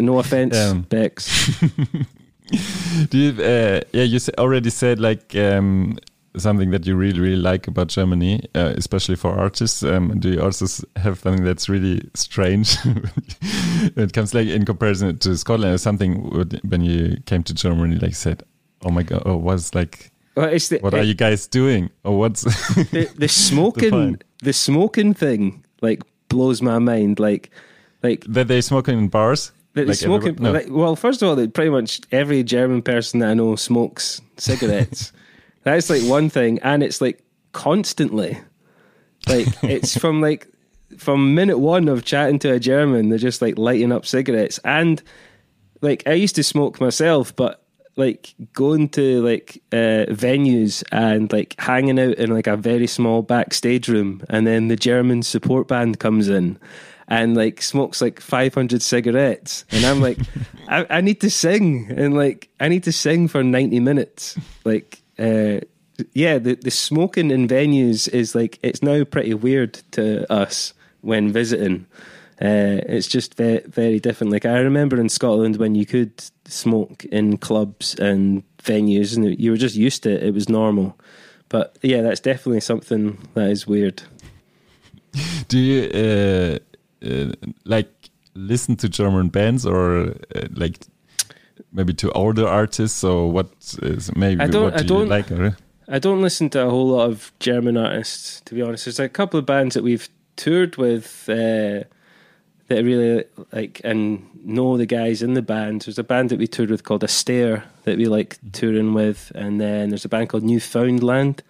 [SPEAKER 1] No offense,
[SPEAKER 2] Um,
[SPEAKER 1] Beck's.
[SPEAKER 2] do you? Uh, yeah, you already said like um, something that you really really like about Germany, uh, especially for artists. Um, do you also have something that's really strange when it comes like in comparison to Scotland or something when you came to Germany? Like said, oh my god, oh what's like.
[SPEAKER 1] Well, the,
[SPEAKER 2] What are you guys doing? Or what's
[SPEAKER 1] the, the smoking
[SPEAKER 2] Define.
[SPEAKER 1] the smoking thing like blows my mind. Like like
[SPEAKER 2] that they smoking in bars?
[SPEAKER 1] The, the
[SPEAKER 2] Like
[SPEAKER 1] smoking.
[SPEAKER 2] no.
[SPEAKER 1] Like, well, first of all, that pretty much every German person that I know smokes cigarettes. That's like one thing, and it's like constantly. Like it's from like from minute one of chatting to a German, they're just like lighting up cigarettes, and like I used to smoke myself, but like going to like uh, venues and like hanging out in like a very small backstage room, and then the German support band comes in and like smokes like 500 cigarettes, and I'm like, I, I need to sing, and like I need to sing for 90 minutes, like. Uh, yeah, the, the smoking in venues is like it's now pretty weird to us when visiting. Uh, it's just very, very different. Like I remember in Scotland when you could smoke in clubs and venues, and you were just used to it. It was normal. But yeah, that's definitely something that is weird.
[SPEAKER 2] Do you uh, uh, like listen to German bands or uh, like maybe to older artists? or what is maybe
[SPEAKER 1] I don't-
[SPEAKER 2] what
[SPEAKER 1] I
[SPEAKER 2] do you
[SPEAKER 1] don't-
[SPEAKER 2] like? Or,
[SPEAKER 1] I don't listen to a whole lot of German artists, to be honest. There's a couple of bands that we've toured with uh, that I really like and know the guys in the band. There's a band that we toured with called Astaire that we like touring with, and then there's a band called Newfoundland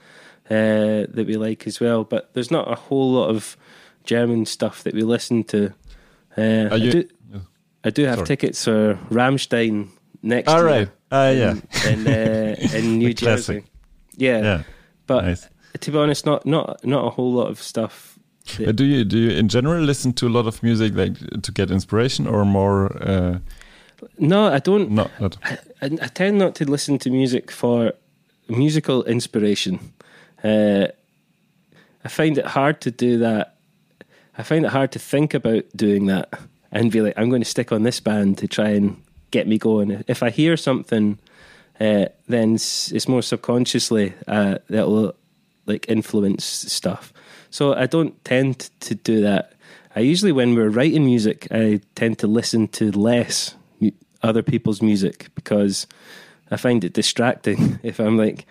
[SPEAKER 1] uh, that we like as well. But there's not a whole lot of German stuff that we listen to. Uh, I,
[SPEAKER 2] you-
[SPEAKER 1] do, I do have
[SPEAKER 2] Sorry.
[SPEAKER 1] tickets for Rammstein next
[SPEAKER 2] All
[SPEAKER 1] year
[SPEAKER 2] right. Ah, yeah.
[SPEAKER 1] in, uh, in New. Jersey. Yeah,
[SPEAKER 2] Yeah.
[SPEAKER 1] but
[SPEAKER 2] nice.
[SPEAKER 1] to be honest, not not not a whole lot of stuff.
[SPEAKER 2] But do you do you in general listen to a lot of music like to get inspiration or more? Uh,
[SPEAKER 1] No, I don't.
[SPEAKER 2] not not.
[SPEAKER 1] I, I tend not to listen to music for musical inspiration. Uh, I find it hard to do that. I find it hard to think about doing that and be like, I'm going to stick on this band to try and get me going. If I hear something, uh, then it's, more subconsciously uh, that will like influence stuff. So I don't tend to do that. I usually, when we're writing music, I tend to listen to less other people's music because I find it distracting if I'm like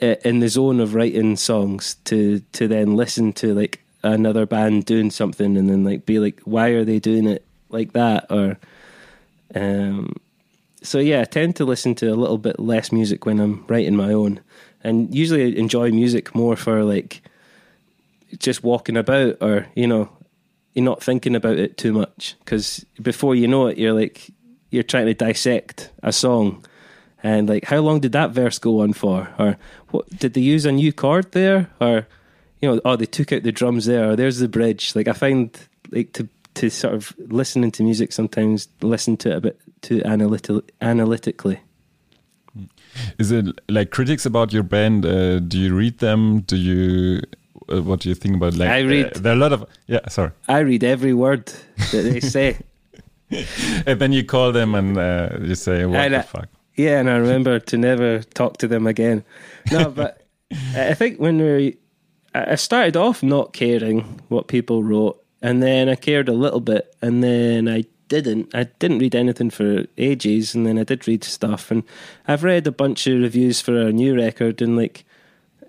[SPEAKER 1] in the zone of writing songs to to then listen to like another band doing something and then like be like why are they doing it like that? Or um so yeah I tend to listen to a little bit less music when I'm writing my own. And usually I enjoy music more for like just walking about or you know you're not thinking about it too much. Because before you know it you're like you're trying to dissect a song. And like how long did that verse go on for? Or what did they use a new chord there? Or you know oh they took out the drums there or there's the bridge like i find like to to sort of listening to music sometimes listen to it a bit too analytical analytically
[SPEAKER 2] Is it like critics about your band? Uh, do you read them? Do you? Uh, what do you think about? Like
[SPEAKER 1] I read-
[SPEAKER 2] Uh, there are a lot of yeah. Sorry.
[SPEAKER 1] i read every word that they say
[SPEAKER 2] And then you call them and uh, you say, "What
[SPEAKER 1] And,
[SPEAKER 2] the
[SPEAKER 1] uh,
[SPEAKER 2] fuck?"
[SPEAKER 1] Yeah, and I remember to never talk to them again. No, but I think when we, I started off not caring what people wrote, and then I cared a little bit, and then I didn't. I didn't read anything for ages, and then I did read stuff, and I've read a bunch of reviews for our new record, and like,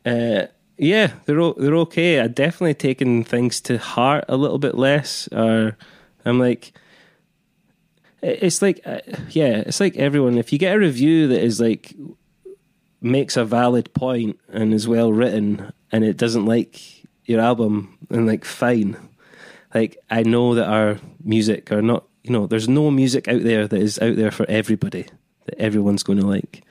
[SPEAKER 1] uh, yeah, they're they're okay. I've definitely taken things to heart a little bit less, or I'm like it's like uh, yeah it's like everyone if you get a review that is like makes a valid point and is well written and it doesn't like your album and like fine. Like i know that our music are not you know there's no music out there that is out there for everybody that everyone's going to like.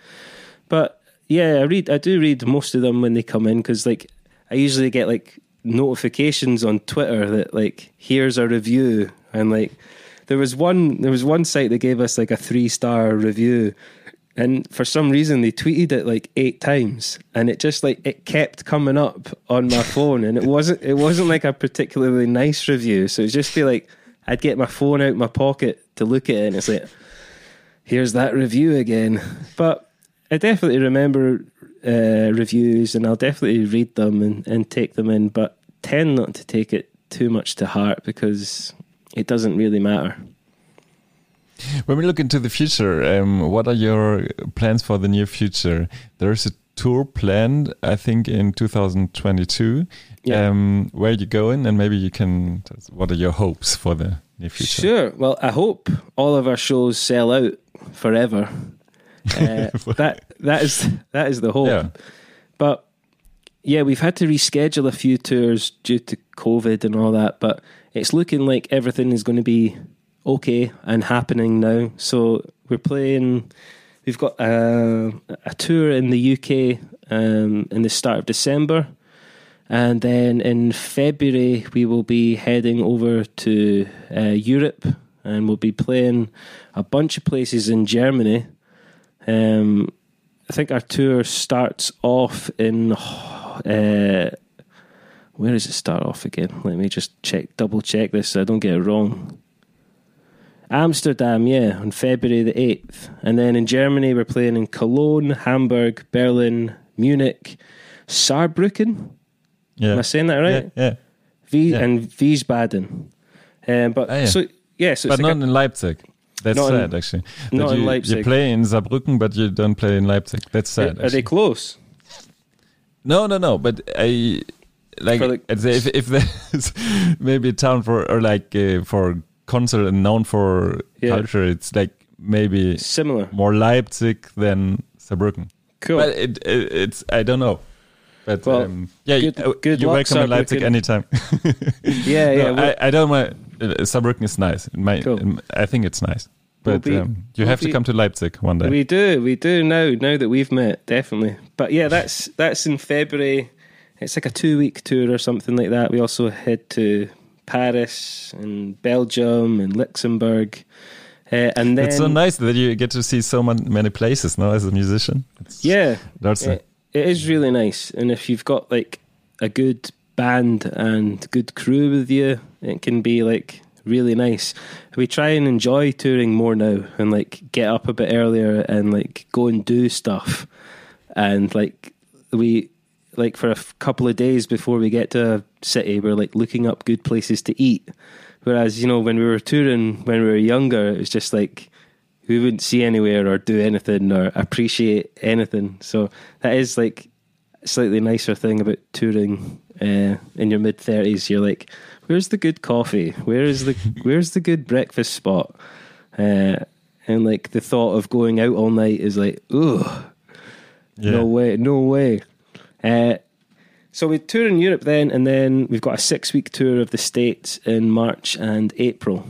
[SPEAKER 1] But yeah i read i do read most of them when they come in because like i usually get like notifications on twitter that like here's a review and like there was one there was one site that gave us like a three star review and for some reason they tweeted it like eight times and it just like it kept coming up on my phone and it wasn't it wasn't like a particularly nice review. So it just be like i'd get my phone out my pocket to look at it and it's like here's that review again. But i definitely remember uh, reviews and i'll definitely read them and, and take them in but tend not to take it too much to heart because it doesn't really matter
[SPEAKER 2] When we look into the future, um, what are your plans for the near future? There's a tour planned, I think, in 2022.
[SPEAKER 1] Yeah.
[SPEAKER 2] Um, where are you going? And maybe you can. What are your hopes for the near future?
[SPEAKER 1] Sure. Well, I hope all of our shows sell out forever. Uh, that that is that is the hope.
[SPEAKER 2] Yeah.
[SPEAKER 1] But yeah, we've had to reschedule a few tours due to COVID and all that. But it's looking like everything is going to be okay and happening now. So we're playing. we've got uh, a tour in the UK um, in the start of December, and then in February we will be heading over to uh, Europe, and we'll be playing a bunch of places in Germany. Um, I think our tour starts off in. Uh, where does it start off again? Let me just check, double check this so I don't get it wrong. Amsterdam, yeah, on February the 8th. And then in Germany, we're playing in Cologne, Hamburg, Berlin, Munich, Saarbrücken.
[SPEAKER 2] Yeah.
[SPEAKER 1] Am I saying that right?
[SPEAKER 2] Yeah. yeah.
[SPEAKER 1] V-
[SPEAKER 2] Yeah.
[SPEAKER 1] And Wiesbaden. Um, but
[SPEAKER 2] Ah, yeah.
[SPEAKER 1] so, yeah, so
[SPEAKER 2] But
[SPEAKER 1] like
[SPEAKER 2] not
[SPEAKER 1] a-
[SPEAKER 2] in Leipzig. That's
[SPEAKER 1] Not in-
[SPEAKER 2] sad, actually.
[SPEAKER 1] not
[SPEAKER 2] That
[SPEAKER 1] in
[SPEAKER 2] you,
[SPEAKER 1] Leipzig.
[SPEAKER 2] You play in Saarbrücken, but you don't play in Leipzig. That's sad.
[SPEAKER 1] are they close?
[SPEAKER 2] No, no, no. But I like,
[SPEAKER 1] For the-
[SPEAKER 2] I'd say if if there's maybe a town for or like uh, for concert and known for
[SPEAKER 1] Yeah.
[SPEAKER 2] culture, it's like maybe
[SPEAKER 1] Similar.
[SPEAKER 2] more Leipzig than Saarbrücken.
[SPEAKER 1] Cool.
[SPEAKER 2] But it, it it's I don't know. But
[SPEAKER 1] Well,
[SPEAKER 2] um, yeah,
[SPEAKER 1] good-
[SPEAKER 2] you, uh,
[SPEAKER 1] good
[SPEAKER 2] you're
[SPEAKER 1] luck,
[SPEAKER 2] welcome in Leipzig anytime.
[SPEAKER 1] yeah, yeah.
[SPEAKER 2] No, I, I don't mind. Uh, Saarbrücken is nice. My,
[SPEAKER 1] Cool.
[SPEAKER 2] I think it's nice.
[SPEAKER 1] We'll
[SPEAKER 2] But
[SPEAKER 1] be-
[SPEAKER 2] um, you
[SPEAKER 1] we'll
[SPEAKER 2] have to come to Leipzig one day.
[SPEAKER 1] We do, we do now. Now that we've met, definitely. But yeah, that's that's in February. It's like a two week tour or something like that. We also head to Paris and Belgium and Luxembourg, uh, and then
[SPEAKER 2] it's so nice that you get to see so many places now as a musician. It's,
[SPEAKER 1] yeah,
[SPEAKER 2] that's
[SPEAKER 1] it, it is really nice. And if you've got like a good band and good crew with you, it can be like really nice. We try and enjoy touring more now and like get up a bit earlier and like go and do stuff. And like we like for a f- couple of days before we get to a city, we're like looking up good places to eat. Whereas, you know, when we were touring when we were younger, it was just like we wouldn't see anywhere or do anything or appreciate anything. So that is like a slightly nicer thing about touring uh, in your mid thirties. You're like, where's the good coffee? Where is the where's the good breakfast spot? Uh, and like the thought of going out all night is like, ugh,
[SPEAKER 2] yeah.
[SPEAKER 1] no way, no way. Uh, so we tour in Europe then, and then we've got a six week tour of the States in March and April.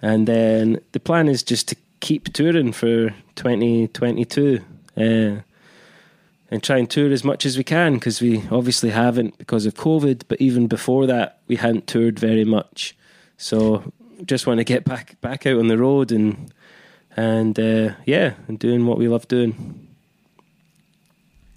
[SPEAKER 1] And then the plan is just to keep touring for 2022 uh, and try and tour as much as we can because we obviously haven't because of COVID, but even before that, we hadn't toured very much. So just want to get back back out on the road and and uh, yeah, and doing what we love doing.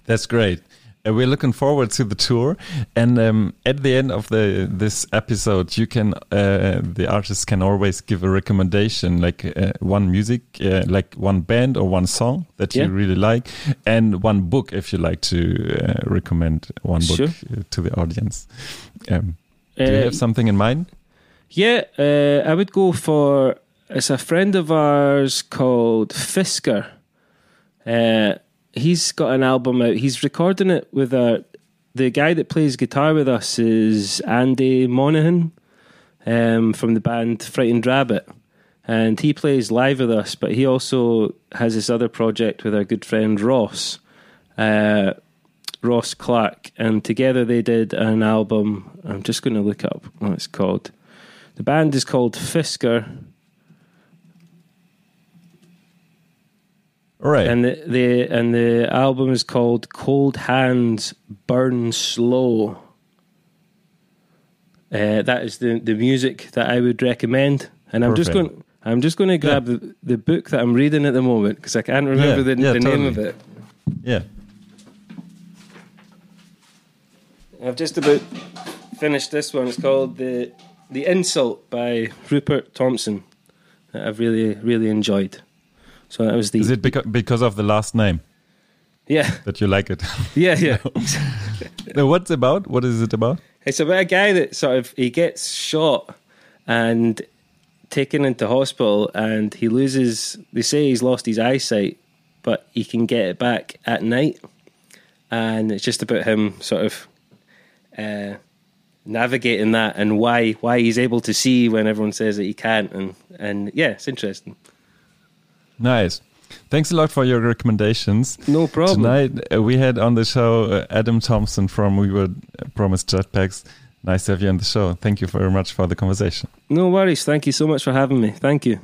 [SPEAKER 2] That's great. We're looking forward to the tour, and um, at the end of the this episode, you can uh, the artist can always give a recommendation, like uh, one music, uh, like one band or one song that
[SPEAKER 1] Yeah.
[SPEAKER 2] you really like, and one book if you like to uh, recommend one book
[SPEAKER 1] Sure.
[SPEAKER 2] uh, to the audience. Um, do you
[SPEAKER 1] Uh,
[SPEAKER 2] have something in mind?
[SPEAKER 1] Yeah, uh, I would go for it's a friend of ours called Fiskur. He's got an album out. He's recording it with a the guy that plays guitar with us is Andy Monaghan um, from the band Frightened Rabbit, and he plays live with us. But he also has this other project with our good friend Ross. Uh, Ross Clark, and together they did an album. I'm just going to look up what it's called. The band is called
[SPEAKER 2] Fiskur, right.
[SPEAKER 1] and the, the and the album is called Cold Hands Burn Slow. Uh, that is the the music that I would recommend, and I'm just going. I'm just going to grab the, the book that I'm reading at the moment because I can't remember
[SPEAKER 2] Yeah,
[SPEAKER 1] the,
[SPEAKER 2] yeah,
[SPEAKER 1] the name of it.
[SPEAKER 2] yeah.
[SPEAKER 1] I've just about finished this one. It's called the the Insult by Rupert Thomson. That I've really really enjoyed. So that was the
[SPEAKER 2] Is it beca- because of the last name
[SPEAKER 1] yeah
[SPEAKER 2] that you like it?
[SPEAKER 1] yeah yeah.
[SPEAKER 2] No, What's about? What is it about?
[SPEAKER 1] It's about a guy that sort of he gets shot and taken into hospital, and he loses. They say he's lost his eyesight, but he can get it back at night, and it's just about him sort of uh, navigating that and why why he's able to see when everyone says that he can't, and and yeah, it's interesting.
[SPEAKER 2] Nice. Thanks a lot for your recommendations.
[SPEAKER 1] No problem.
[SPEAKER 2] Tonight uh, we had on the show uh, Adam Thompson from We Were Promised Jetpacks. Nice to have you on the show. Thank you very much for the conversation.
[SPEAKER 1] No worries. Thank you so much for having me. Thank you.